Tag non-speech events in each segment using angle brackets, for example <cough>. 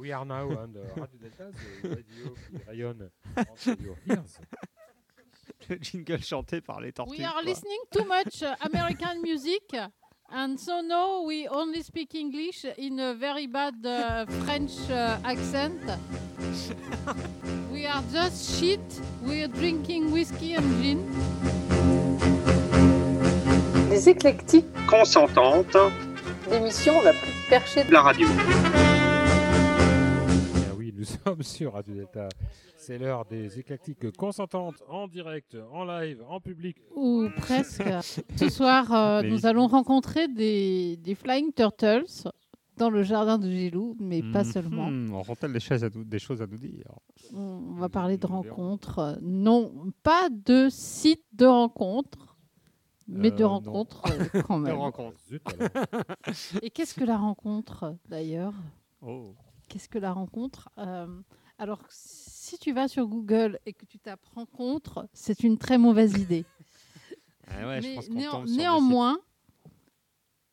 We are now on the <laughs> Radio Delta, the radio qui rayonne entre your ears. Le jingle chanté par les tortues. We are quoi. listening too much American music, and so now we only speak English in a very bad uh, French uh, accent. <laughs> we are just shit. We are drinking whiskey and gin. Les éclectiques, consentante l'émission la plus perchée de la radio. Nous <laughs> sommes sur Radio Delta. C'est l'heure des éclectiques consentantes en direct, en live, en public. Ou presque. <laughs> Ce soir, euh, nous allons rencontrer des, des Flying Turtles dans le jardin de Gilou, mais pas Mhm, seulement. Auront-elles des, choses à nous- des choses à nous dire On va parler de rencontres. Non, pas de site de rencontres, mais de Euh, rencontres euh, quand <laughs> Des même. rencontres. Zut, alors. Et qu'est-ce que la rencontre d'ailleurs? Oh. Qu'est-ce que la rencontre Euh, Alors, si tu vas sur Google et que tu tapes rencontre, c'est une très mauvaise idée. <laughs> Ah ouais, je Mais pense néan- néanmoins,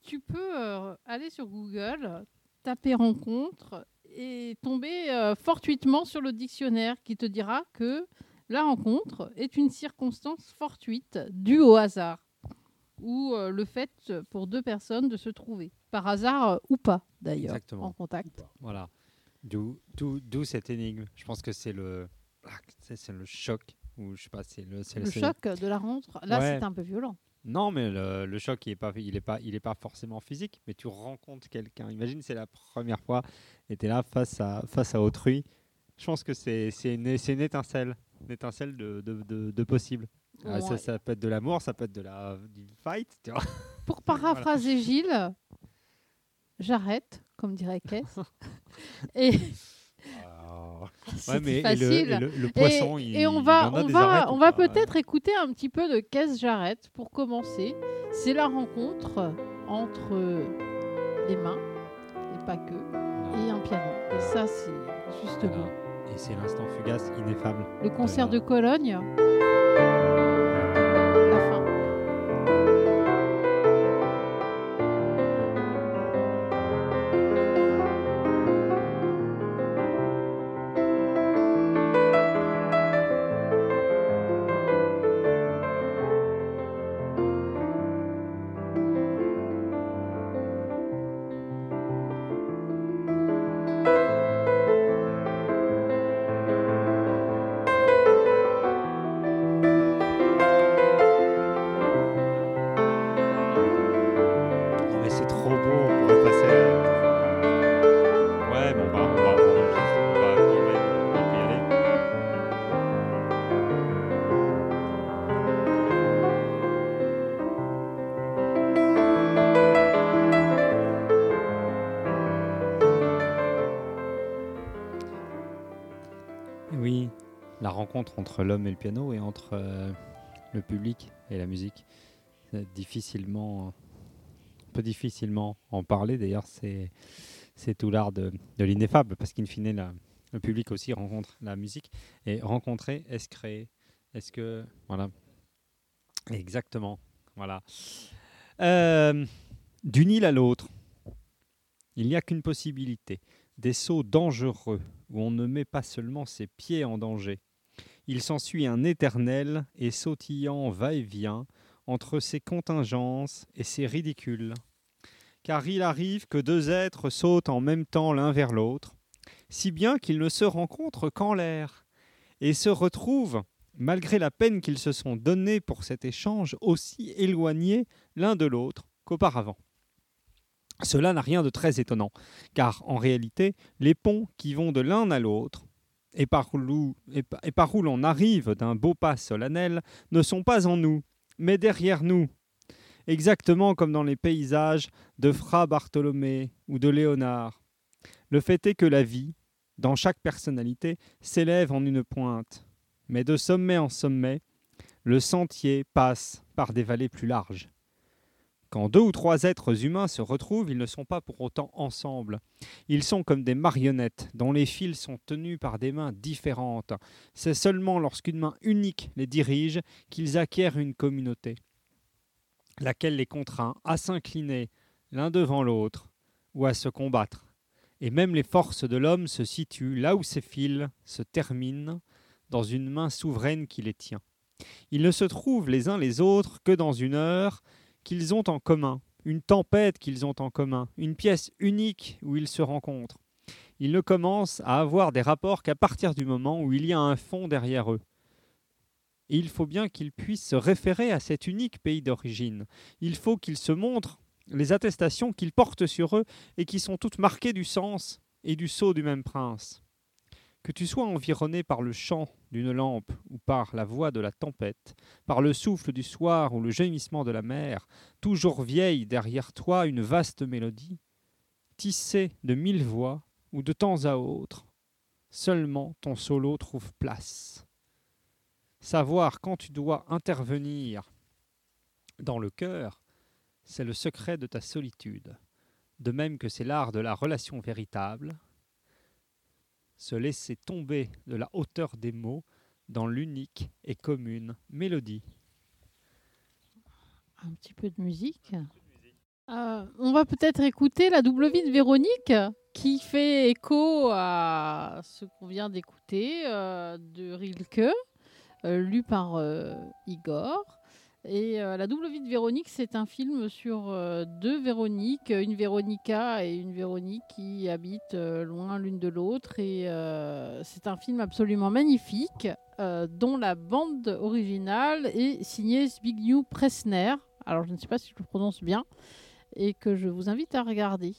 tu peux euh, aller sur Google, taper rencontre et tomber euh, fortuitement sur le dictionnaire qui te dira que la rencontre est une circonstance fortuite due au hasard ou euh, le fait pour deux personnes de se trouver, par hasard euh, ou pas d'ailleurs, en contact. Voilà. D'où cette énigme. Je pense que c'est le, ah, c'est le choc. Ou je sais pas, c'est le, Le c'est- choc de la rencontre, là Ouais. c'est un peu violent. Non, mais le, le choc, il est pas, il est pas, il est pas forcément physique, mais tu rencontres quelqu'un. Imagine, c'est la première fois, et tu es là face à, face à autrui. Je pense que c'est une, une étincelle, une étincelle de, de, de, de possible. Ah, ça, peut être de l'amour, ça peut être de la du fight, tu vois. Pour <laughs> paraphraser Gilles, j'arrête, comme dirait Kess. <laughs> et Ah, c'est Ouais, mais et le, facile. et le, le Et- poisson, et, il, on va, on va, on va peut-être écouter un petit peu de Kess J'arrête pour commencer. C'est la rencontre entre les mains, et pas que, et un piano. Et ça, c'est juste Voilà. beau. Et c'est l'instant fugace, ineffable. Le concert de Cologne, entre l'homme et le piano et entre euh, le public et la musique. Difficilement on peut difficilement en parler. D'ailleurs, c'est tout l'art de, de l'ineffable, parce qu'in fine, la- le public aussi rencontre la musique. Et rencontrer, est-ce créer? Est-ce que. Voilà. Exactement. Voilà. Euh, D'une île à l'autre, il n'y a qu'une possibilité des sauts dangereux où on ne met pas seulement ses pieds en danger. Il s'ensuit un éternel et sautillant va-et-vient entre ces contingences et ces ridicules. Car il arrive que deux êtres sautent en même temps l'un vers l'autre, si bien qu'ils ne se rencontrent qu'en l'air, et se retrouvent, malgré la peine qu'ils se sont donnée pour cet échange, aussi éloignés l'un de l'autre qu'auparavant. Cela n'a rien de très étonnant, car en réalité, les ponts qui vont de l'un à l'autre, et par où, l'on arrive d'un beau pas solennel, ne sont pas en nous, mais derrière nous, exactement comme dans les paysages de Fra Bartholomé ou de Léonard. Le fait est que la vie, dans chaque personnalité, s'élève en une pointe, mais de sommet en sommet, le sentier passe par des vallées plus larges. Quand deux ou trois êtres humains se retrouvent, ils ne sont pas pour autant ensemble. Ils sont comme des marionnettes dont les fils sont tenus par des mains différentes. C'est seulement lorsqu'une main unique les dirige qu'ils acquièrent une communauté, laquelle les contraint à s'incliner l'un devant l'autre ou à se combattre. Et même les forces de l'homme se situent là où ces fils se terminent, dans une main souveraine qui les tient. Ils ne se trouvent les uns les autres que dans une heure qu'ils ont en commun, une tempête qu'ils ont en commun, une pièce unique où ils se rencontrent. Ils ne commencent à avoir des rapports qu'à partir du moment où il y a un fond derrière eux. Et il faut bien qu'ils puissent se référer à cet unique pays d'origine. Il faut qu'ils se montrent les attestations qu'ils portent sur eux et qui sont toutes marquées du sens et du sceau du même prince. Que tu sois environné par le chant d'une lampe ou par la voix de la tempête, par le souffle du soir ou le gémissement de la mer, toujours vieille derrière toi une vaste mélodie, tissée de mille voix où de temps à autre, seulement ton solo trouve place. Savoir quand tu dois intervenir dans le cœur, c'est le secret de ta solitude, de même que c'est l'art de la relation véritable, se laisser tomber de la hauteur des mots dans l'unique et commune mélodie. Un petit peu de musique. Euh, on va peut-être écouter la double vie de Véronique qui fait écho à ce qu'on vient d'écouter euh, de Rilke, euh, lu par Igor. Et euh, La double vie de Véronique, c'est un film sur euh, deux Véroniques, une Véronica et une Véronique qui habitent euh, loin l'une de l'autre. Et c'est un film absolument magnifique, dont la bande originale est signée Zbigniew Pressner. Alors je ne sais pas si je le prononce bien, et que je vous invite à regarder.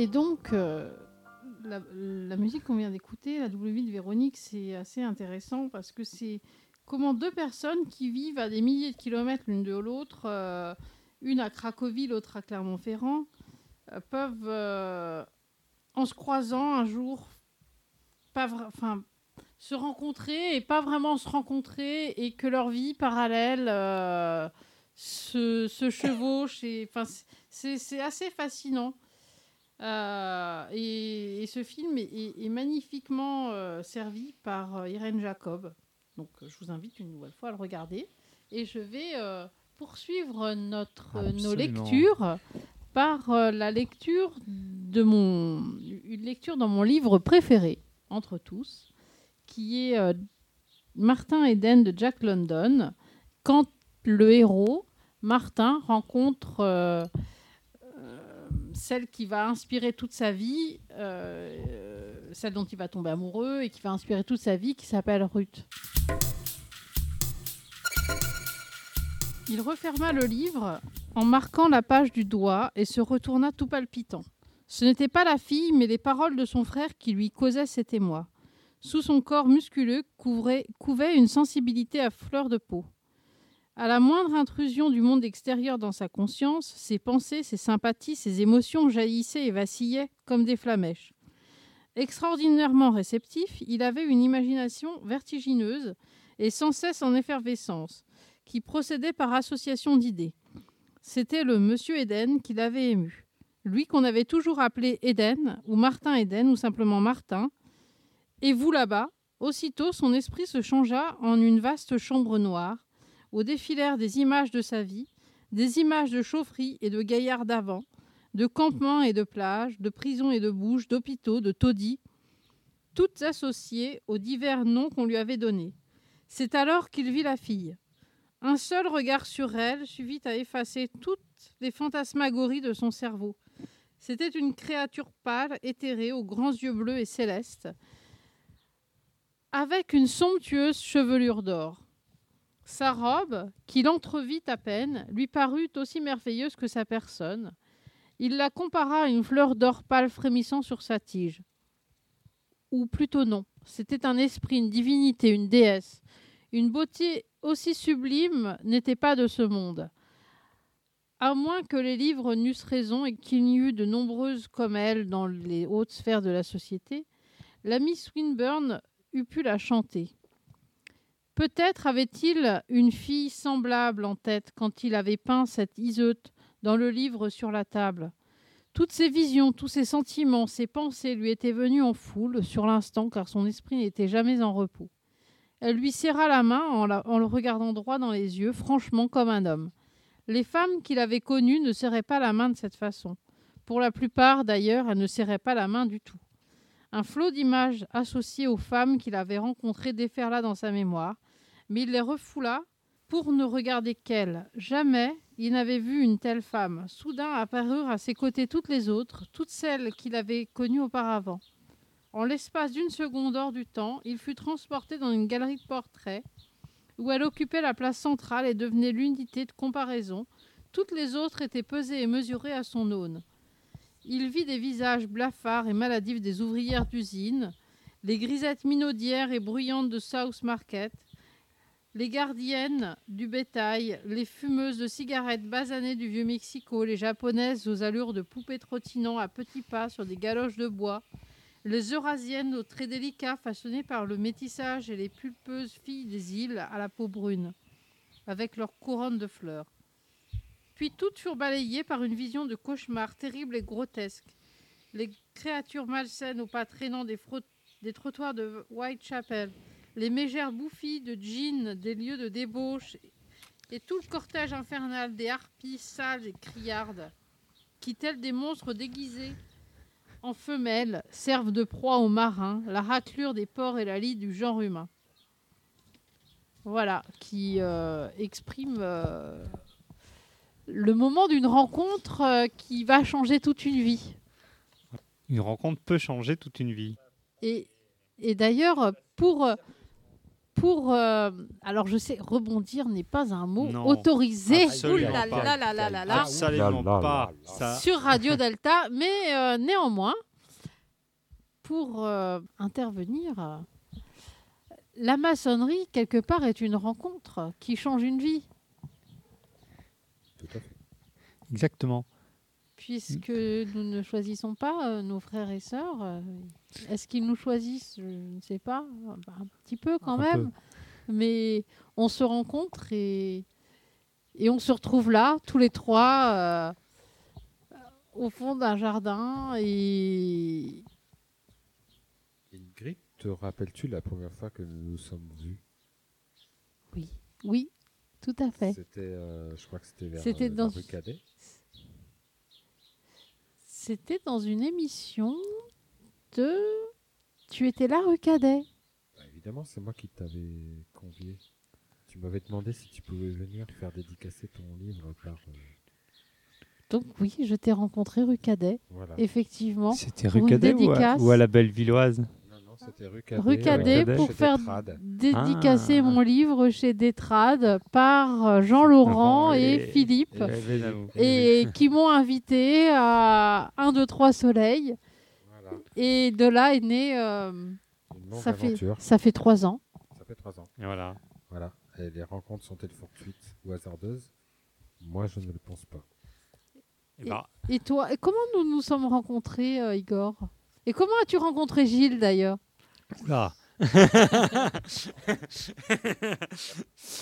Et donc, euh, la, musique qu'on vient d'écouter, la double vie de Véronique, c'est assez intéressant parce que c'est comment deux personnes qui vivent à des milliers de kilomètres l'une de l'autre, euh, une à Cracovie, l'autre à Clermont-Ferrand, euh, peuvent, en se croisant un jour, enfin, se rencontrer et pas vraiment se rencontrer et que leur vie parallèle se, se chevauche. c'est assez fascinant. Euh, et, et ce film est, est- est magnifiquement euh, servi par euh, Irène Jacob. Donc je vous invite une nouvelle fois à le regarder. Et je vais euh, poursuivre notre, nos lectures par la lecture de mon une lecture dans mon livre préféré entre tous, qui est Martin Eden de Jack London. Quand le héros Martin rencontre celle qui va inspirer toute sa vie, euh, celle dont il va tomber amoureux et qui va inspirer toute sa vie, qui s'appelle Ruth. Il referma le livre en marquant la page du doigt et se retourna tout palpitant. Ce n'était pas la fille, mais les paroles de son frère qui lui causaient cet émoi. Sous son corps musculeux couvait une sensibilité à fleur de peau. À la moindre intrusion du monde extérieur dans sa conscience, ses pensées, ses sympathies, ses émotions jaillissaient et vacillaient comme des flamèches. Extraordinairement réceptif, il avait une imagination vertigineuse et sans cesse en effervescence, qui procédait par association d'idées. C'était le monsieur Eden qui l'avait ému. Lui qu'on avait toujours appelé Eden, ou Martin Eden, ou simplement Martin. Et vous là-bas, aussitôt son esprit se changea en une vaste chambre noire, où défilèrent des images de sa vie, des images de chaufferie et de gaillards d'avant, de campements et de plages, de prisons et de bouges, d'hôpitaux, de taudis, toutes associées aux divers noms qu'on lui avait donnés. C'est alors qu'il vit la fille. Un seul regard sur elle suffit à effacer toutes les fantasmagories de son cerveau. C'était une créature pâle, éthérée, aux grands yeux bleus et célestes, avec une somptueuse chevelure d'or. Sa robe, qu'il entrevit à peine, lui parut aussi merveilleuse que sa personne. Il la compara à une fleur d'or pâle frémissant sur sa tige. Ou plutôt non, c'était un esprit, une divinité, une déesse. Une beauté aussi sublime n'était pas de ce monde. À moins que les livres n'eussent raison et qu'il n'y eût de nombreuses comme elle dans les hautes sphères de la société, l'ami Swinburne eût pu la chanter. Peut-être avait-il une fille semblable en tête quand il avait peint cette Iseut dans le livre sur la table. Toutes ces visions, tous ces sentiments, ces pensées lui étaient venus en foule sur l'instant car son esprit n'était jamais en repos. Elle lui serra la main en, en le regardant droit dans les yeux, franchement comme un homme. Les femmes qu'il avait connues ne serraient pas la main de cette façon. Pour la plupart, d'ailleurs, elles ne serraient pas la main du tout. Un flot d'images associées aux femmes qu'il avait rencontrées déferla dans sa mémoire, mais il les refoula pour ne regarder qu'elle. Jamais il n'avait vu une telle femme. Soudain apparurent à ses côtés toutes les autres, toutes celles qu'il avait connues auparavant. En l'espace d'une seconde hors du temps, il fut transporté dans une galerie de portraits où elle occupait la place centrale et devenait l'unité de comparaison. Toutes les autres étaient pesées et mesurées à son aune. Il vit des visages blafards et maladifs des ouvrières d'usine, les grisettes minaudières et bruyantes de South Market, les gardiennes du bétail, les fumeuses de cigarettes basanées du vieux Mexico, les japonaises aux allures de poupées trottinant à petits pas sur des galoches de bois, les eurasiennes aux traits délicats façonnés par le métissage et les pulpeuses filles des îles à la peau brune, avec leurs couronnes de fleurs. Puis toutes furent balayées par une vision de cauchemar terrible et grotesque. Les créatures malsaines aux pas traînants des, des trottoirs de Whitechapel, les mégères bouffies de jeans des lieux de débauche et tout le cortège infernal des harpies sales et criardes qui, tels des monstres déguisés en femelles, servent de proie aux marins, la raclure des porcs et la lie du genre humain. Voilà, qui euh, exprime euh, le moment d'une rencontre euh, qui va changer toute une vie. Une rencontre peut changer toute une vie. Et, et d'ailleurs, pour, pour euh, alors je sais, rebondir n'est pas un mot Non, autorisé. absolument Ouh là pas. là là là là là. Absolument là là pas. là. Ça, sur Radio Delta, mais euh, néanmoins, pour euh, intervenir, la maçonnerie, quelque part, est une rencontre qui change une vie, Tout à fait. exactement. Puisque nous ne choisissons pas euh, nos frères et sœurs. euh, Est-ce qu'ils nous choisissent? Je ne sais pas, Bah, un petit peu quand Un même, mais on se rencontre et, et on se retrouve là, tous les trois, euh, au fond d'un jardin et Ingrid, te rappelles-tu la première fois que nous nous sommes vus? Oui, oui, tout à fait. C'était, euh, je crois que c'était vers C'était dans- la rue Cadet. C'était dans une émission de. Tu étais là, rue Cadet Bah, évidemment, c'est moi qui t'avais convié. Tu m'avais demandé si tu pouvais venir faire dédicacer ton livre par. euh, Donc, oui, je t'ai rencontré rue Cadet, voilà. effectivement. C'était Pour rue une Cadet ou ou à la Bellevilloise? C'était rue Cadet. Rue Cadet Cadet. pour faire Détrade. dédicacer Ah. mon livre chez Détrade par Jean-Laurent Laurent et, et- Philippe. Et- Évidemment. Et qui m'ont invité à 1, 2, 3 soleils. Voilà. Et de là est né. euh, ça, fait, ça fait 3 ans. Ça fait trois ans. Et voilà. Voilà. Et les rencontres sont-elles fortuites ou hasardeuses? Moi, je ne le pense pas. Et bah, Et toi, comment nous nous sommes rencontrés, euh, Igor? Et comment as-tu rencontré Gilles d'ailleurs? Oula. <laughs>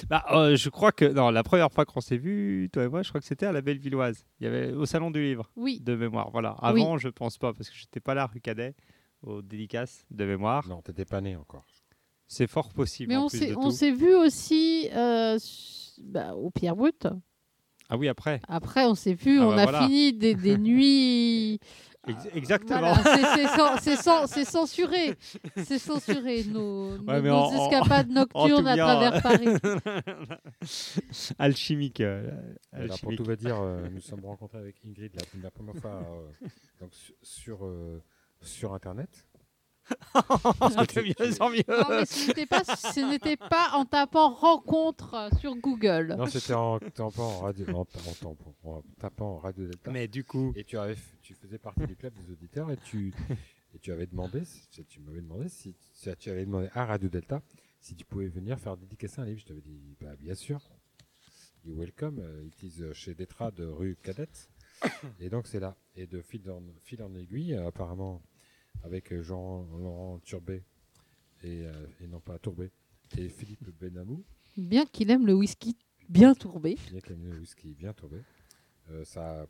Bah, euh, je crois que non, la première fois qu'on s'est vu, toi et moi, je crois que c'était à la Bellevilloise. Il y avait au salon du livre Oui, de mémoire. Voilà. Avant, je pense pas parce que j'étais pas là rue Cadet aux dédicaces de mémoire. Non, t'étais pas né encore. C'est fort possible. mais en on s'est vu aussi euh, bah, au Pierre Brut. Ah oui, après. Après, on s'est vu, Ah on bah a voilà. fini des, des <laughs> nuits. Ex- exactement. Voilà, c'est- c'est cen- c'est cen- c'est censuré. C'est censuré, nos, Ouais, nos- mais nos en- en- escapades <laughs> nocturnes à bien. travers Paris. <laughs> Alchimique. euh, Alors, pour alchimique. tout va dire, euh, nous sommes rencontrés avec Ingrid la, la première fois euh, donc, su- sur, euh, sur Internet. De mieux en mieux. Non, mais ce n'était pas, ce n'était pas en tapant rencontre sur Google. Non, c'était en tapant en radio, en, en- en- en tapant Radio Delta. Mais du coup, Et tu, avais, f- tu faisais partie du club des auditeurs et tu, <laughs> et tu avais demandé, si- tu m'avais demandé si, si tu avais demandé à Radio Delta si tu pouvais venir faire dédicacer un livre. Je t'avais dit, bah, bien sûr. You welcome. euh, It is euh, chez Detra de rue Cadette. <coughs> et donc c'est là. Et de fil en, fil en aiguille, euh, apparemment, avec euh, Jean-Laurent Turbet et, euh, et non pas Tourbet et Philippe Benamou, Bien qu'il aime le whisky bien tourbé. bien qu'il ait le whisky bien tourbé. Euh, ça,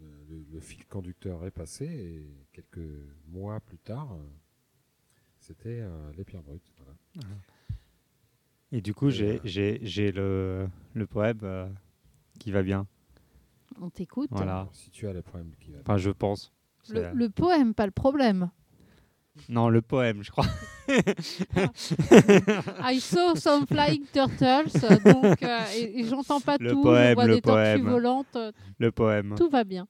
le, le- le fil conducteur est passé et quelques mois plus tard, c'était euh, les pierres brutes. Voilà. et du coup, j'ai voilà. j'ai j'ai le le poème euh, qui va bien. On t'écoute. Voilà. Si tu as le problème qui va. Enfin, je pense. Le, poème, pas le problème. Non, le poème, je crois. I saw some flying turtles. Donc, euh, et, et j'entends pas Le tout. poème, je vois le des tortues poème. volantes. euh, Le poème. Tout va bien.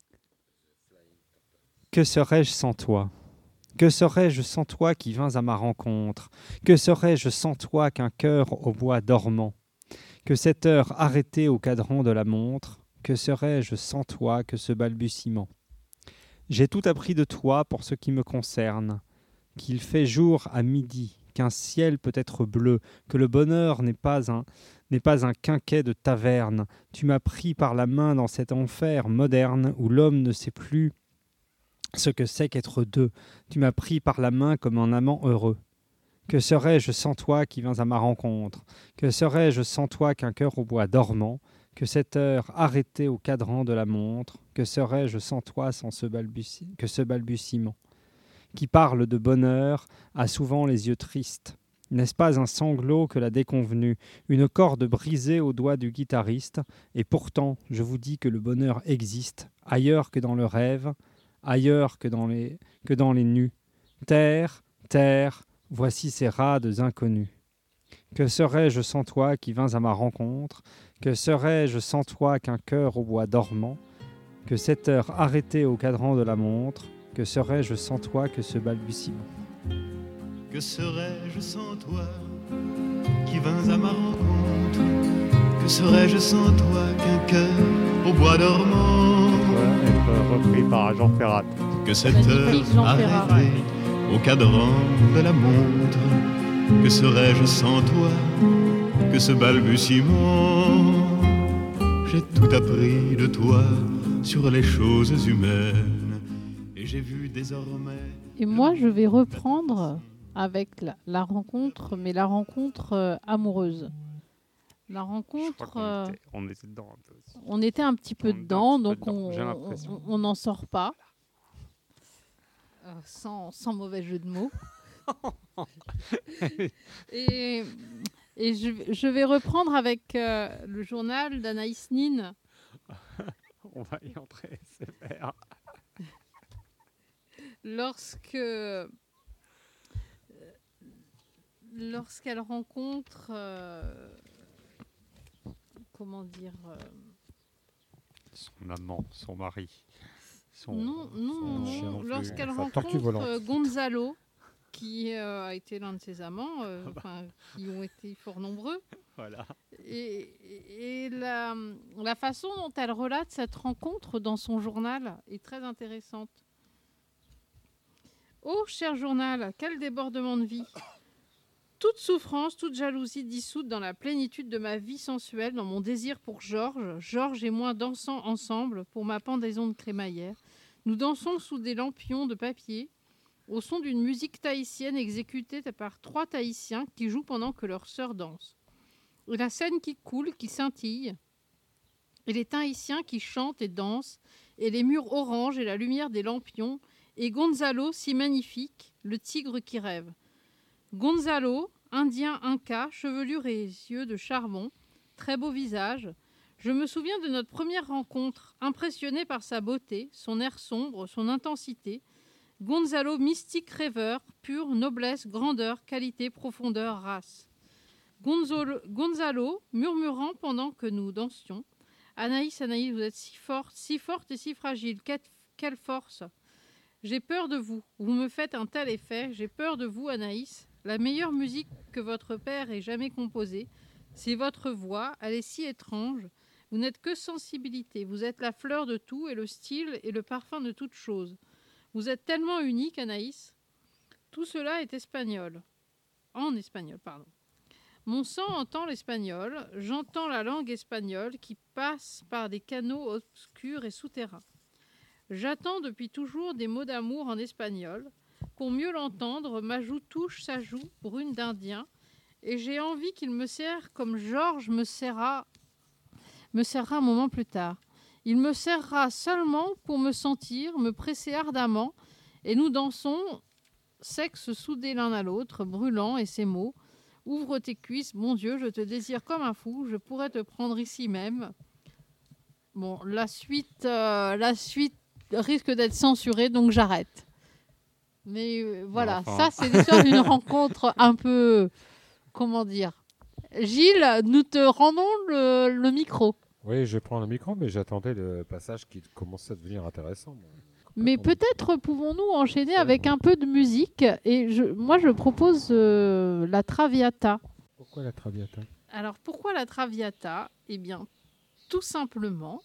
Que serais-je sans toi? Que serais-je sans toi qui vins à ma rencontre? Que serais-je sans toi qu'un cœur au bois dormant? Que cette heure arrêtée au cadran de la montre? Que serais-je sans toi que ce balbutiement? J'ai tout appris de toi pour ce qui me concerne Qu'il fait jour à midi, qu'un ciel peut être bleu, que le bonheur n'est pas un n'est pas un quinquet de taverne. Tu m'as pris par la main dans cet enfer moderne où l'homme ne sait plus ce que c'est qu'être deux. Tu m'as pris par la main comme un amant heureux. Que serais-je sans toi qui viens à ma rencontre? Que serais-je sans toi qu'un cœur au bois dormant? Que cette heure arrêtée au cadran de la montre Que serais-je sans toi sans ce balbutiement Qui parle de bonheur a souvent les yeux tristes. N'est-ce pas un sanglot que la déconvenue, une corde brisée au doigt du guitariste Et pourtant, je vous dis que le bonheur existe, ailleurs que dans le rêve, ailleurs que dans les, que dans les nus. Terre, terre, voici ces rades inconnus. Que serais-je sans toi qui vins à ma rencontre Que serais-je sans toi qu'un cœur au bois dormant Que cette heure arrêtée au cadran de la montre Que serais-je sans toi que ce balbutiement? Que serais-je sans toi qui vins à ma rencontre? Que serais-je sans toi qu'un cœur au bois dormant? Être repris par Jean Ferrat. Que cette Magnifique, heure arrêtée au cadran de la montre? Que serais-je sans toi que ce balbutiement? J'ai tout appris de toi sur les choses humaines Et j'ai vu désormais Et moi, je vais reprendre avec la, la rencontre, mais la rencontre euh, amoureuse. La rencontre, euh, on était dedans un peu. on était un petit peu On dedans, petit peu donc dedans, on n'en sort pas. Euh, sans, sans mauvais jeu de mots. <laughs> et et je, vais- je vais reprendre avec euh, le journal d'Anaïs Nin. <laughs> On va y entrer, c'est faire. <laughs> lorsque euh, lorsqu'elle rencontre euh, comment dire euh, Son amant, son mari. Son, non non, son non, lorsqu'elle rencontre Gonzalo qui euh, a été l'un de ses amants euh, Ah bah. enfin, qui ont été fort nombreux Voilà. et, et la, la façon dont elle relate cette rencontre dans son journal est très intéressante. Oh, cher journal, quel débordement de vie Toute souffrance, toute jalousie dissoute dans la plénitude de ma vie sensuelle, dans mon désir pour Georges. Georges et moi dansant ensemble pour ma pendaison de crémaillère. Nous dansons sous des lampions de papier, au son d'une musique tahitienne exécutée par trois Tahitiens qui jouent pendant que leur sœur danse. La scène qui coule, qui scintille, et les Tahitiens qui chantent et dansent, et les murs orange et la lumière des lampions, et Gonzalo si magnifique, le tigre qui rêve. Gonzalo, indien inca, chevelure et yeux de charbon, très beau visage. Je me souviens de notre première rencontre, impressionné par sa beauté, son air sombre, son intensité. Gonzalo, mystique rêveur, pure noblesse, grandeur, qualité, profondeur, race. Gonzalo, murmurant pendant que nous dansions. Anaïs, Anaïs, vous êtes si forte, si forte et si fragile. Quelle, quelle force J'ai peur de vous. Vous me faites un tel effet. J'ai peur de vous, Anaïs. La meilleure musique que votre père ait jamais composée, c'est votre voix. Elle est si étrange. Vous n'êtes que sensibilité. Vous êtes la fleur de tout et le style et le parfum de toute chose. Vous êtes tellement unique, Anaïs. Tout cela est espagnol. En espagnol, pardon. Mon sang entend l'espagnol, j'entends la langue espagnole qui passe par des canaux obscurs et souterrains. J'attends depuis toujours des mots d'amour en espagnol. Pour mieux l'entendre, ma joue touche sa joue brune d'Indien, et j'ai envie qu'il me serre comme Georges me serra, me serra un moment plus tard. Il me serrera seulement pour me sentir, me presser ardemment, et nous dansons, sexe soudés l'un à l'autre, brûlant, et ces mots. Ouvre tes cuisses, mon Dieu, je te désire comme un fou, je pourrais te prendre ici même. Bon, la suite, euh, la suite risque d'être censurée, donc j'arrête. Mais euh, voilà, Enfin. ça c'est l'histoire d'une <laughs> rencontre un peu, comment dire. Gilles, nous te rendons le, le micro. Oui, je prends le micro, mais j'attendais le passage qui commençait à devenir intéressant. Mais peut-être pouvons-nous enchaîner avec un peu de musique. Et je, moi, je propose euh, la Traviata. Pourquoi la Traviata? Alors pourquoi la Traviata? Eh bien, tout simplement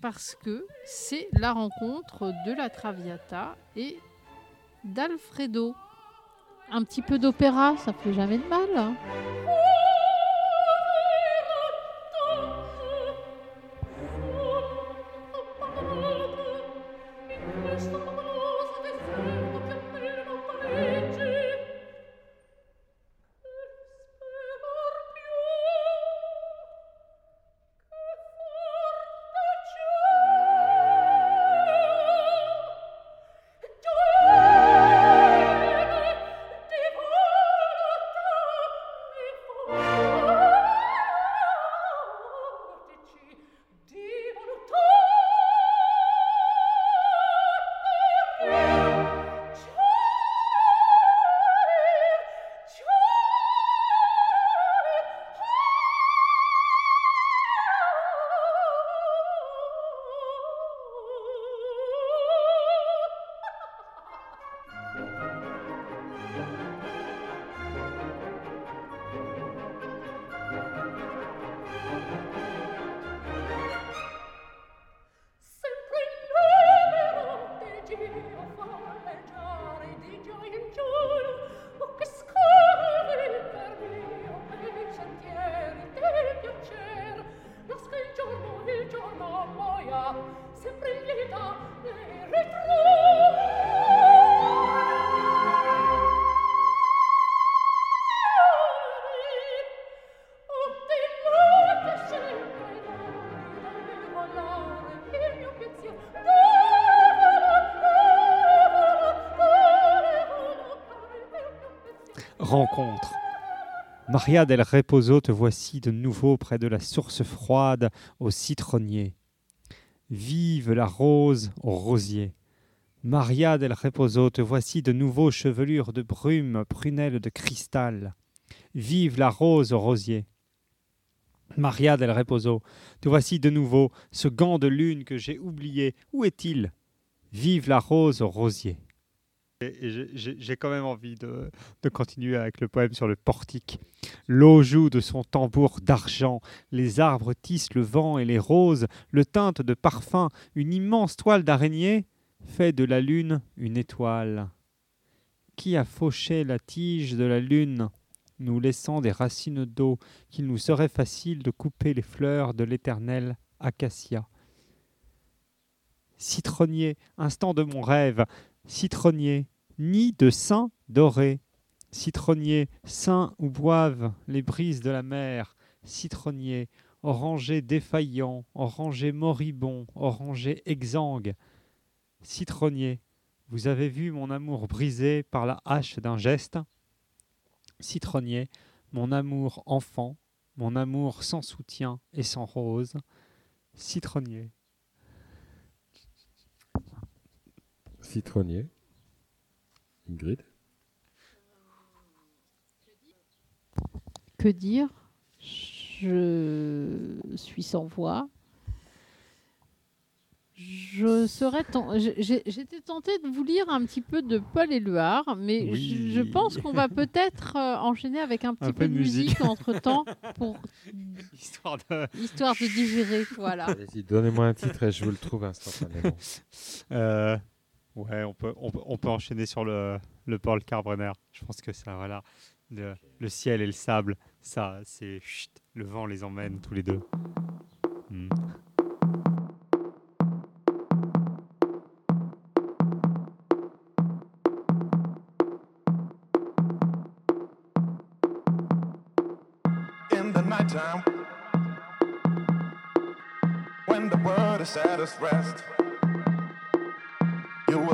parce que c'est la rencontre de la Traviata et d'Alfredo. Un petit peu d'opéra, ça fait jamais de mal. hein. Maria del Reposo, te voici de nouveau près de la source froide au citronnier. Vive la rose au rosier. Maria del Reposo, te voici de nouveau chevelure de brume, prunelle de cristal. Vive la rose au rosier. Maria del Reposo, te voici de nouveau ce gant de lune que j'ai oublié. Où est-il? Vive la rose au rosier. J'ai quand même envie de, de continuer avec le poème sur le portique. L'eau joue de son tambour d'argent, les arbres tissent le vent et les roses, le teinte de parfum, une immense toile d'araignée fait de la lune une étoile. Qui a fauché la tige de la lune, nous laissant des racines d'eau qu'il nous serait facile de couper les fleurs de l'éternel acacia Citronnier, instant de mon rêve, Citronnier, nid de saints dorés. Citronnier, saint où boivent les brises de la mer. Citronnier, oranger défaillant, oranger moribond, oranger exsangue. Citronnier, vous avez vu mon amour brisé par la hache d'un geste? Citronnier, mon amour enfant, mon amour sans soutien et sans rose. Citronnier. Citronnier. Ingrid. Que dire? Je suis sans voix. Je serais ten- J'étais tentée de vous lire un petit peu de Paul Éluard, mais Oui. je pense qu'on va peut-être euh, enchaîner avec un petit peu peu de musique musique. entre temps pour <laughs> Histoire de. <laughs> histoire de digérer. Voilà. Allez-y, donnez-moi un titre et je vous le trouve instantanément. Euh, ouais, on peut, on, on peut enchaîner sur le, le Paul Carbonner. Je pense que ça, voilà. Le, le ciel et le sable, ça, c'est. chut, Le vent les emmène tous les deux. Hmm. in the nighttime when the world is at its rest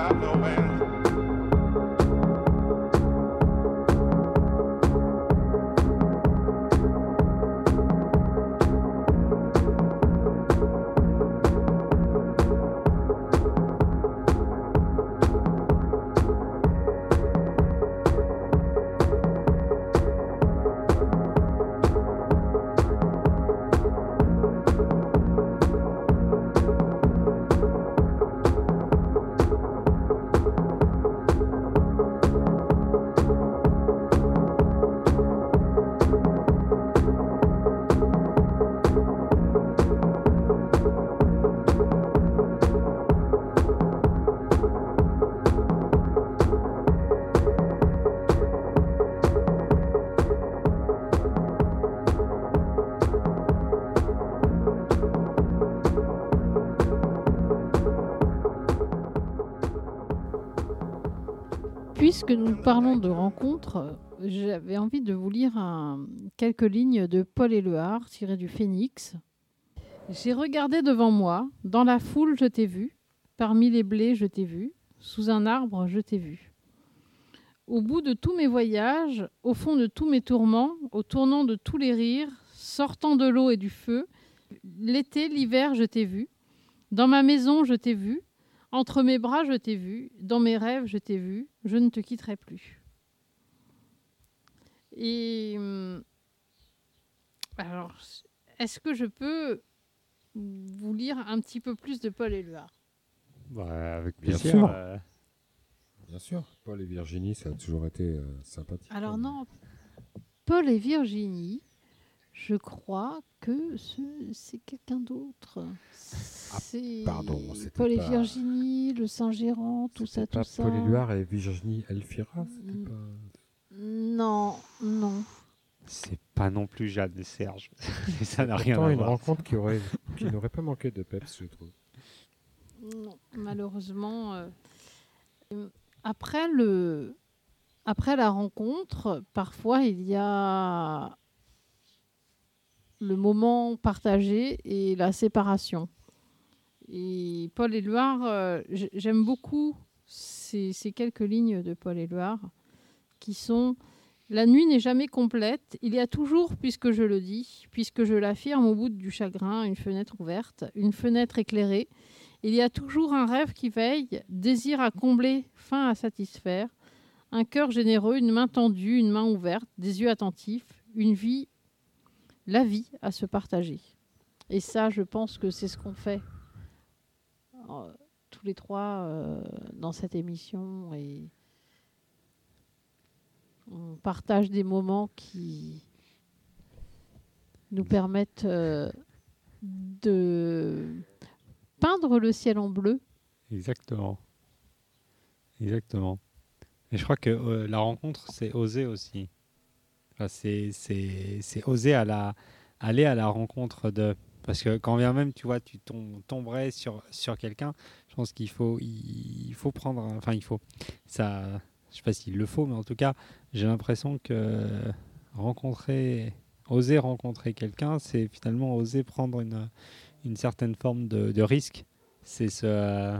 got no end. Puisque nous parlons de rencontres, j'avais envie de vous lire quelques lignes de Paul Éluard tirées du Phénix. J'ai regardé devant moi, dans la foule je t'ai vu, parmi les blés je t'ai vu, sous un arbre je t'ai vu. Au bout de tous mes voyages, au fond de tous mes tourments, au tournant de tous les rires, sortant de l'eau et du feu, l'été, l'hiver je t'ai vu, dans ma maison je t'ai vu, entre mes bras, je t'ai vu. Dans mes rêves, je t'ai vu. Je ne te quitterai plus. Et hum, alors, est-ce que je peux vous lire un petit peu plus de Paul Éluard? Bah, avec Bien sûr. euh, Bien sûr. Paul et Virginie, ça a toujours été euh, sympathique. Alors non, Paul et Virginie, je crois que ce- c'est quelqu'un d'autre. C'est Ah, pardon, c'était Paul et pas- Virginie, le Saint-Gérant, tout ça, pas tout ça. Paul Éluard et Virginie Elfira c'était Mm. pas... Non, non. C'est pas non plus Jeanne et Serge. <laughs> ça n'a rien à une voir. rencontre qui, aurait, qui n'aurait pas manqué de peps, je trouve. Non, malheureusement. euh, après, le, après la rencontre, parfois il y a le moment partagé et la séparation. Et Paul Éluard, euh, j'aime beaucoup ces, ces quelques lignes de Paul Éluard qui sont La nuit n'est jamais complète. Il y a toujours, puisque je le dis, puisque je l'affirme au bout du chagrin, une fenêtre ouverte, une fenêtre éclairée. Il y a toujours un rêve qui veille, désir à combler, fin à satisfaire, un cœur généreux, une main tendue, une main ouverte, des yeux attentifs, une vie, la vie à se partager. Et ça, je pense que c'est ce qu'on fait euh, tous les trois euh, dans cette émission on partage des moments qui nous permettent euh, de peindre le ciel en bleu. Exactement. Exactement. Et je crois que la rencontre, c'est oser aussi. Enfin, c'est, oser à la, aller à la rencontre de. Parce que quand bien même, tu vois, tu tom- tomberais sur, sur quelqu'un, je pense qu'il faut, il, faut prendre. Enfin, il faut. Ça, je sais pas s'il le faut, mais en tout cas, j'ai l'impression que rencontrer, oser rencontrer quelqu'un, c'est finalement oser prendre une, une certaine forme de, risque. C'est se,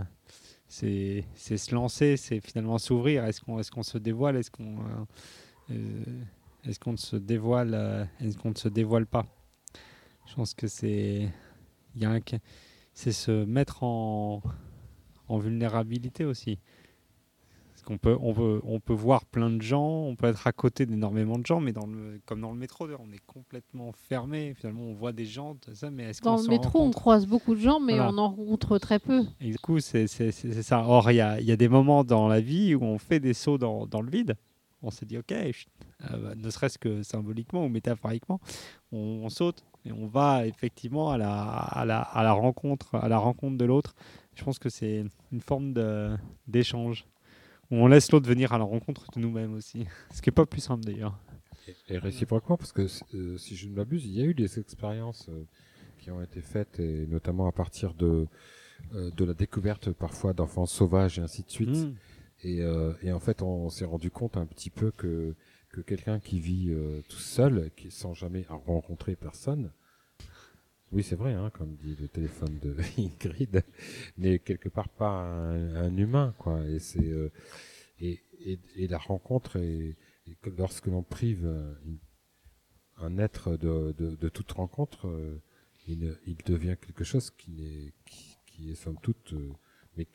c'est, se lancer, c'est finalement s'ouvrir. Est-ce qu'on, qu'on se dévoile? Est-ce qu'on, euh, euh, est-ce qu'on ne se dévoile euh, Est-ce qu'on ne se dévoile pas? Je pense que c'est, il y a un, c'est se mettre en, en vulnérabilité aussi. Parce qu'on peut, on peut, on peut voir plein de gens, on peut être à côté d'énormément de gens, mais dans le, comme dans le métro, on est complètement fermé. Finalement, on voit des gens, tout ça, mais est-ce Dans qu'on le métro, on croise beaucoup de gens, mais Voilà. on en rencontre très peu. et du coup, c'est c'est- c'est- c'est ça. Or, il y a, y a des moments dans la vie où on fait des sauts dans, dans le vide. On se dit, OK, euh, bah, ne serait-ce que symboliquement ou métaphoriquement, on, on saute et on va effectivement à la, à la, à la, rencontre, à la rencontre de l'autre. Je pense que c'est une forme d'échange où on laisse l'autre venir à la rencontre de nous-mêmes aussi. <laughs> Ce qui n'est pas plus simple d'ailleurs. Et réciproquement, parce que euh, si je ne m'abuse, il y a eu des expériences euh, qui ont été faites, et notamment à partir de, de la découverte parfois d'enfants sauvages et ainsi de suite. Mm. Et, euh, et en fait, on s'est rendu compte un petit peu que, que quelqu'un qui vit euh, tout seul, qui, sans jamais rencontrer personne, oui, c'est vrai, hein, comme dit le téléphone de <laughs> Ingrid, n'est quelque part pas un, un humain, quoi. Et c'est euh, et, et, et la rencontre est, et que lorsque l'on prive un être de, de, de toute rencontre, euh, il, il devient quelque chose qui qui, qui est somme toute, euh, mais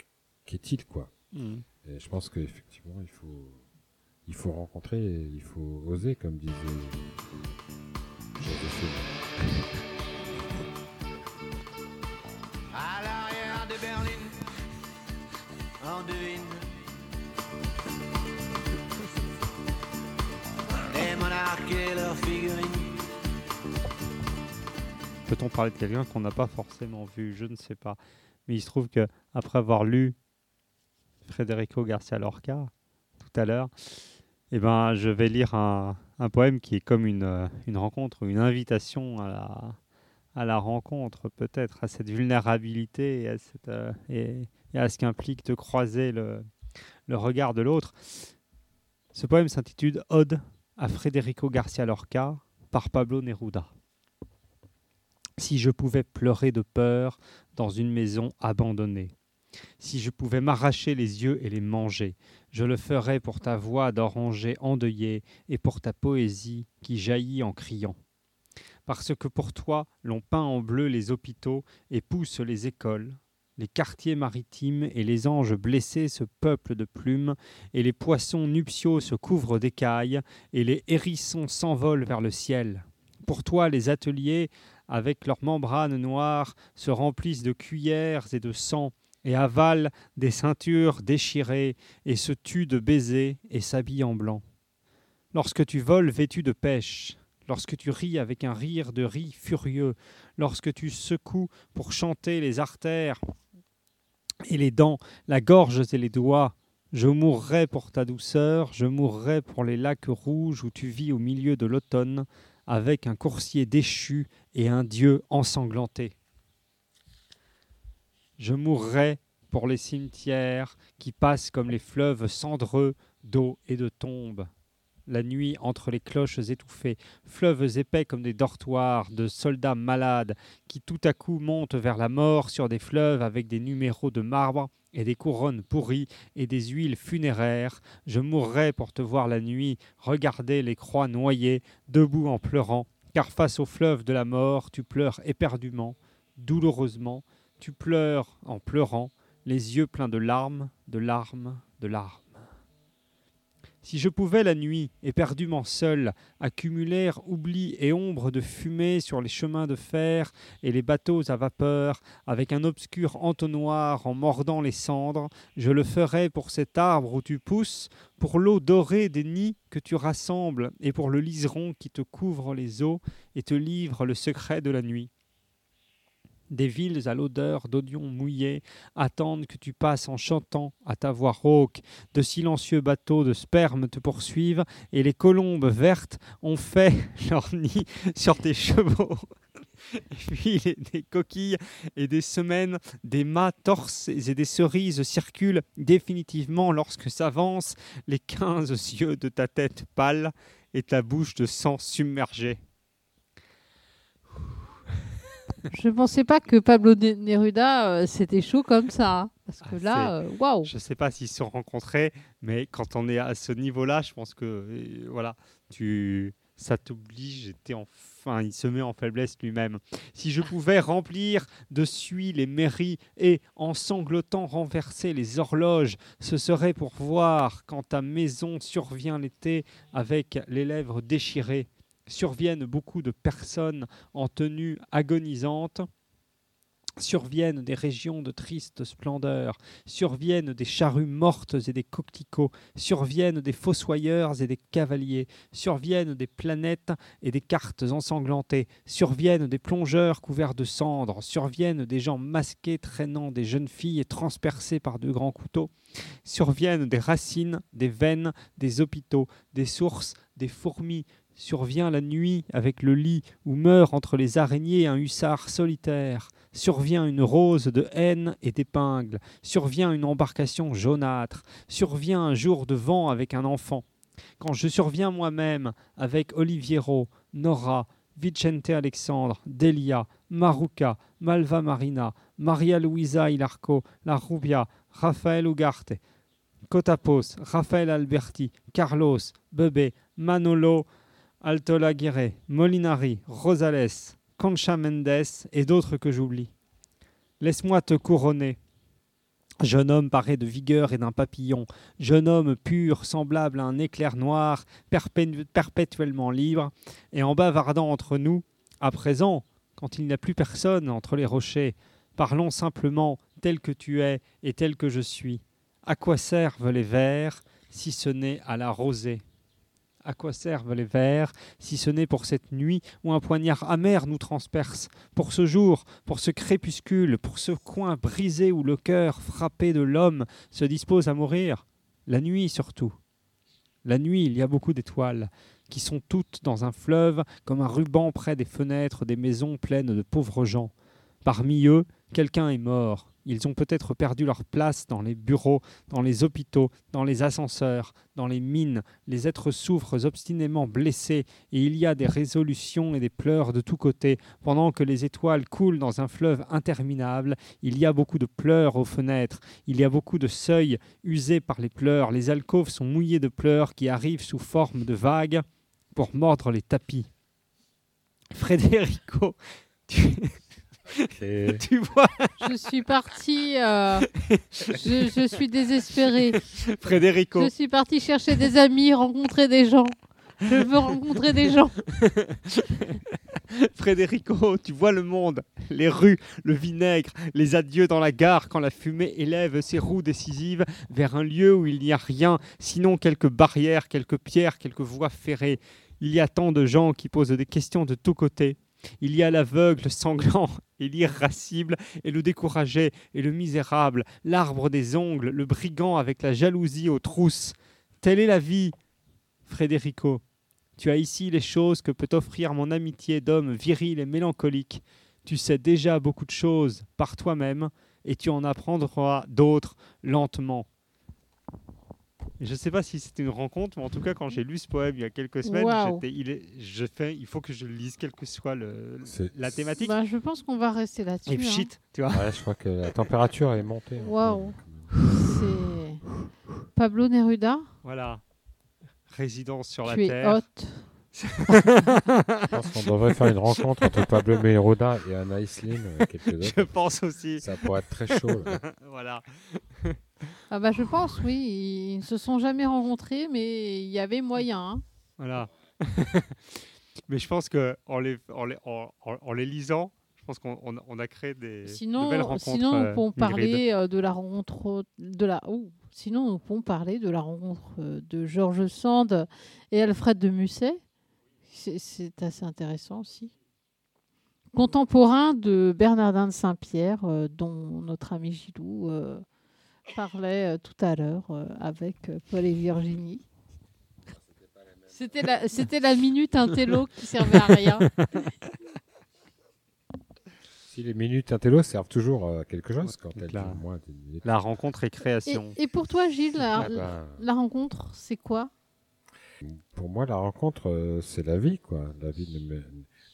qu'est-il quoi? Mm. et je pense qu'effectivement, il faut, il faut rencontrer, il faut oser, comme disait. À l'arrière de Berlin, en devine. Les monarques et leurs figurines. Peut-on parler de quelqu'un qu'on n'a pas forcément vu? Je ne sais pas. Mais il se trouve que après avoir lu Federico Garcia Lorca tout à l'heure, eh ben, je vais lire un, poème qui est comme une, euh, rencontre, une invitation à la, rencontre, peut-être, à cette vulnérabilité et à, euh, ce qu'implique de croiser le, le regard de l'autre. Ce poème s'intitule Ode à Federico Garcia Lorca par Pablo Neruda. Si je pouvais pleurer de peur dans une maison abandonnée, si je pouvais m'arracher les yeux et les manger, je le ferais pour ta voix d'oranger endeuillée et pour ta poésie qui jaillit en criant. Parce que pour toi, l'on peint en bleu les hôpitaux et pousse les écoles, les quartiers maritimes et les anges blessés se peuplent de plumes, et les poissons nuptiaux se couvrent d'écailles, et les hérissons s'envolent vers le ciel. Pour toi, les ateliers avec leurs membranes noires, se remplissent de cuillères et de sang, et avalent des ceintures déchirées, et se tuent de baisers, et s'habillent en blanc. Lorsque tu voles vêtu de pêche, lorsque tu ris avec un rire de riz furieux, lorsque tu secoues pour chanter les artères et les dents, la gorge et les doigts, je mourrai pour ta douceur, je mourrai pour les lacs rouges où tu vis au milieu de l'automne, avec un coursier déchu et un dieu ensanglanté. Je mourrai pour les cimetières qui passent comme les fleuves cendreux d'eau et de tombes. la nuit entre les cloches étouffées, fleuves épais comme des dortoirs de soldats malades qui tout à coup montent vers la mort sur des fleuves avec des numéros de marbre et des couronnes pourries et des huiles funéraires. Je mourrais pour te voir la nuit, regarder les croix noyées, debout en pleurant, car face au fleuve de la mort, tu pleures éperdument, douloureusement, tu pleures en pleurant, les yeux pleins de larmes, de larmes, de larmes. Si je pouvais la nuit, éperdument seul, accumuler oubli et ombre de fumée sur les chemins de fer et les bateaux à vapeur, avec un obscur entonnoir en mordant les cendres, je le ferais pour cet arbre où tu pousses, pour l'eau dorée des nids que tu rassembles, et pour le liseron qui te couvre les eaux et te livre le secret de la nuit. Des villes à l'odeur d'oignons mouillés attendent que tu passes en chantant à ta voix rauque. De silencieux bateaux de sperme te poursuivent et les colombes vertes ont fait <laughs> leur nid sur tes chevaux. <laughs> Puis des coquilles et des semaines, des mâts torses et des cerises circulent définitivement lorsque s'avancent les quinze yeux de ta tête pâle et ta bouche de sang submergée. Je ne pensais pas que Pablo Ne- Neruda, euh, c'était chaud comme ça. hein. Parce que Ah, là, euh, waouh. Je ne sais pas s'ils se sont rencontrés, mais quand on est à ce niveau-là, je pense que euh, voilà, tu, ça t'oblige. t'es en- Enfin, il se met en faiblesse lui-même. Si je pouvais remplir de suie les mairies et, en sanglotant, renverser les horloges, ce serait pour voir quand ta maison survient l'été avec les lèvres déchirées. Surviennent beaucoup de personnes en tenue agonisante. Surviennent des régions de triste splendeur surviennent des charrues mortes et des coquelicots, surviennent des fossoyeurs et des cavaliers, surviennent des planètes et des cartes ensanglantées, surviennent des plongeurs couverts de cendres, surviennent des gens masqués traînant des jeunes filles transpercées par de grands couteaux, surviennent des racines, des veines, des hôpitaux, des sources, des fourmis, survient la nuit avec le lit où meurt entre les araignées un hussard solitaire, survient une rose de haine et d'épingles, survient une embarcation jaunâtre, survient un jour de vent avec un enfant. Quand je surviens moi-même avec Oliviero, Nora, Vicente Alexandre, Delia, Maruca, Malva Marina, Maria Luisa Ilarco, La Rubia, Rafael Ugarte, Cotapos, Rafael Alberti, Carlos, Bebé, Manolo, Altolaguirre, Molinari, Rosales, Concha Mendes et d'autres que j'oublie. Laisse-moi te couronner. Jeune homme paré de vigueur et d'un papillon, jeune homme pur, semblable à un éclair noir, perpé- perpétuellement libre, et en bavardant entre nous, à présent, quand il n'y a plus personne entre les rochers, parlons simplement tel que tu es et tel que je suis. À quoi servent les vers si ce n'est à la rosée? À quoi servent les vers si ce n'est pour cette nuit où un poignard amer nous transperce, pour ce jour, pour ce crépuscule, pour ce coin brisé où le cœur frappé de l'homme se dispose à mourir La nuit surtout. La nuit, il y a beaucoup d'étoiles, qui sont toutes dans un fleuve comme un ruban près des fenêtres des maisons pleines de pauvres gens. Parmi eux, quelqu'un est mort. Ils ont peut-être perdu leur place dans les bureaux, dans les hôpitaux, dans les ascenseurs, dans les mines. Les êtres souffrent obstinément blessés et il y a des résolutions et des pleurs de tous côtés. Pendant que les étoiles coulent dans un fleuve interminable, il y a beaucoup de pleurs aux fenêtres. Il y a beaucoup de seuils usés par les pleurs. Les alcôves sont mouillées de pleurs qui arrivent sous forme de vagues pour mordre les tapis. Frédérico, tu, <laughs> tu vois, Je suis partie. euh, je, je suis désespérée. Frédérico, Je suis partie chercher des amis, rencontrer des gens. Je veux rencontrer des gens. <laughs> Frédérico, tu vois le monde, les rues, le vinaigre, les adieux dans la gare quand la fumée élève ses roues décisives vers un lieu où il n'y a rien, sinon quelques barrières, quelques pierres, quelques voies ferrées. Il y a tant de gens qui posent des questions de tous côtés. Il y a l'aveugle sanglant et l'irascible et le découragé et le misérable, l'arbre des ongles, le brigand avec la jalousie aux trousses. Telle est la vie, Frédérico. Tu as ici les choses que peut offrir mon amitié d'homme viril et mélancolique. Tu sais déjà beaucoup de choses par toi-même et tu en apprendras d'autres lentement. Je sais pas si c'était une rencontre, mais en tout cas, quand j'ai lu ce poème il y a quelques semaines, il, est, je fais, il faut que je le lise, quelle que soit le, la thématique. Bah, je pense qu'on va rester là-dessus. Et hein. shit, tu vois. Ouais, je crois que la température est montée. peu, Waouh. C'est Pablo Neruda. Voilà. Résidence sur la Tu es Terre. hot. Je pense qu'on devrait faire une rencontre entre Pablo Meroda et Anna Slim, euh, quelques <laughs> Je pense aussi. Ça pourrait être très chaud. là. <laughs> voilà. Ah bah je pense, oui. Ils ne se sont jamais rencontrés, mais il y avait moyen. hein. Voilà. <laughs> Mais je pense que en les, en les, en, en- en les lisant, je pense qu'on on- on a créé des de belles Sinon, rencontres. sinon nous euh, pouvons Ingrid. parler euh, de la rencontre de la. oh, sinon, nous pouvons parler de la rencontre euh, de Georges Sand et Alfred de Musset. C'est- C'est assez intéressant aussi. Contemporain de Bernardin de Saint-Pierre, euh, dont notre ami Gilou euh, parlait euh, tout à l'heure euh, avec euh, Paul et Virginie. C'était la, c'était la minute intello qui servait à rien. <laughs> Si les minutes intello servent toujours à quelque chose, quand elles là- durent moins d'une minute. La rencontre et création. et pour toi, Gilles, la, Ah ben, la rencontre, c'est quoi? Pour moi, la rencontre, c'est la vie, quoi. La vie ne, mé-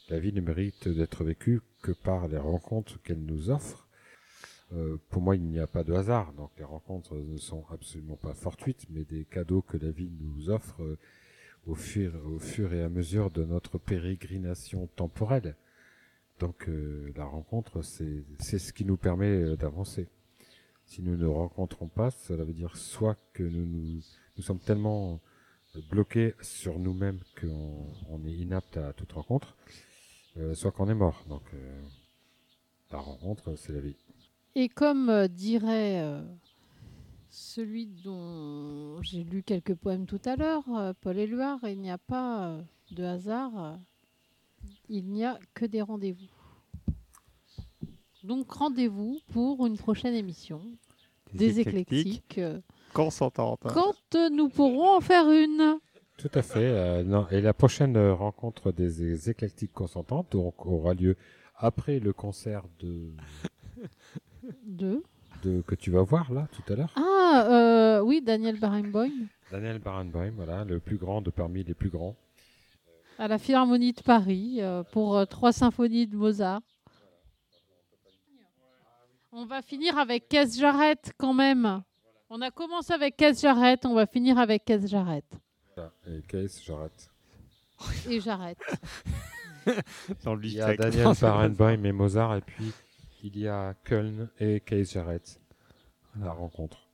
la vie ne mérite d'être vécue que par les rencontres qu'elle nous offre. Euh, pour moi, il n'y a pas de hasard. Donc, les rencontres ne sont absolument pas fortuites, mais des cadeaux que la vie nous offre euh, au fur, et à mesure de notre pérégrination temporelle. Donc, euh, la rencontre, c'est ce qui nous permet euh, d'avancer. Si nous ne rencontrons pas, cela veut dire soit que nous, nous, nous sommes tellement bloqué sur nous-mêmes qu'on on est inapte à toute rencontre, soit qu'on est mort. Donc la rencontre, c'est la vie. Et comme euh, dirait euh, celui dont j'ai lu quelques poèmes tout à l'heure, euh, Paul Éluard, il n'y a pas euh, de hasard, il n'y a que des rendez-vous. Donc rendez-vous pour une prochaine émission des éclectiques, Consentante. quand nous pourrons en faire une. Tout à fait. euh, non, et la prochaine rencontre des, des éclectiques consentantes donc, aura lieu après le concert de, <laughs> De... de que tu vas voir là tout à l'heure. Ah, euh, oui, Daniel Barenboim, Daniel Barenboim, voilà, le plus grand de parmi les plus grands. à la Philharmonie de Paris, euh, pour euh, trois symphonies de Mozart. On va finir avec Caisse Jarrett quand même. On a commencé avec Caisse Jarrett, on va finir avec Caisse Jarrett. Voilà. Et Case, j'arrête. Et. <laughs> Dans le Il y a. Daniel <laughs> Barenboim et Mozart, et puis il y a Köln et Case Jarrett. La rencontre.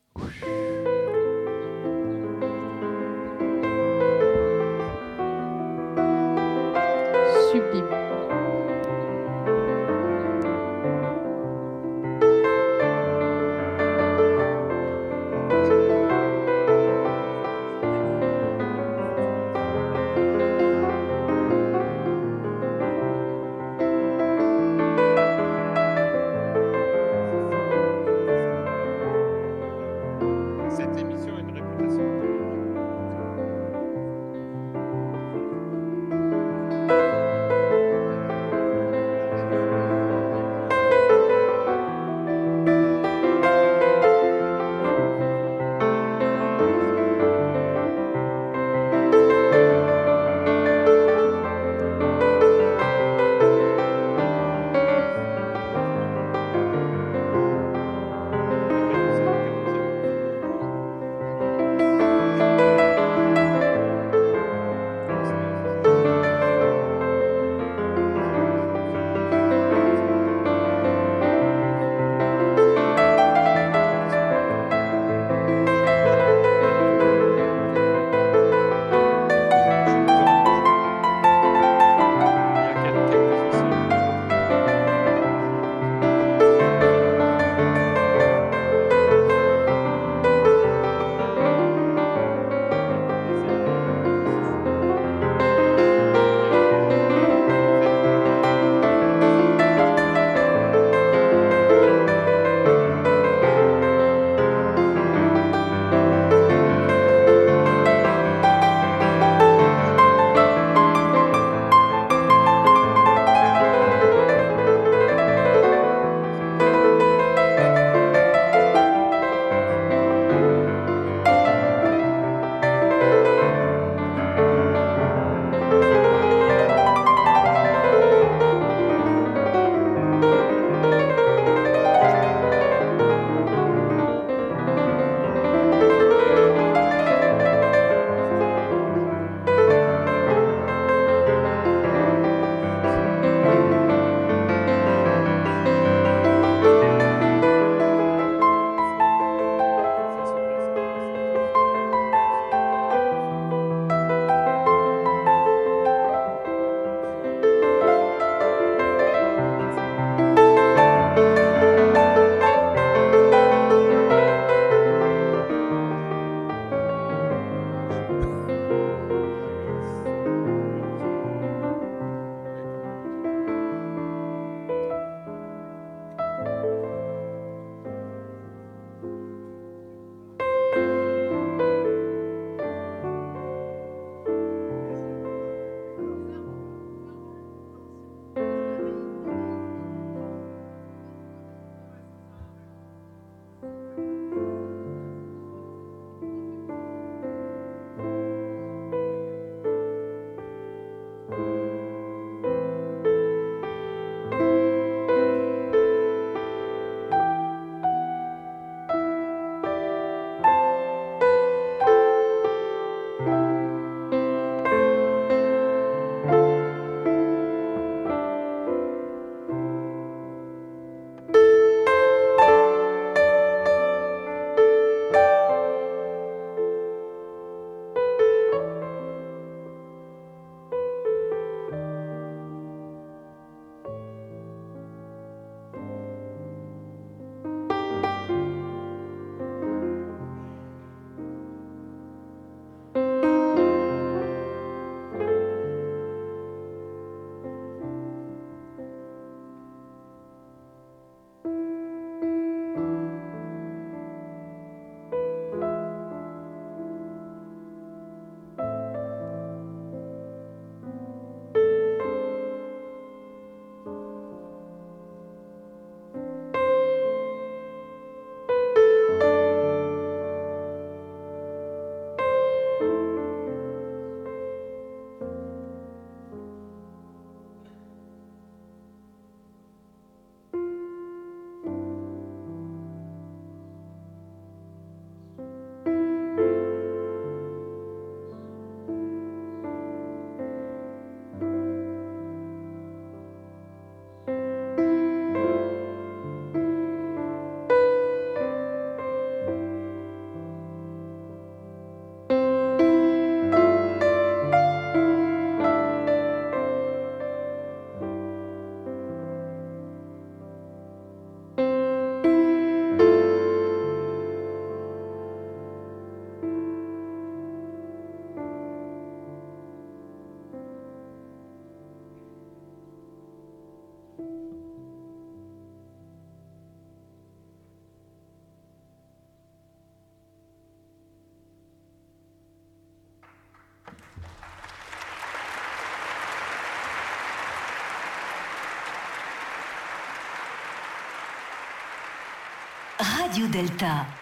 Radio Delta.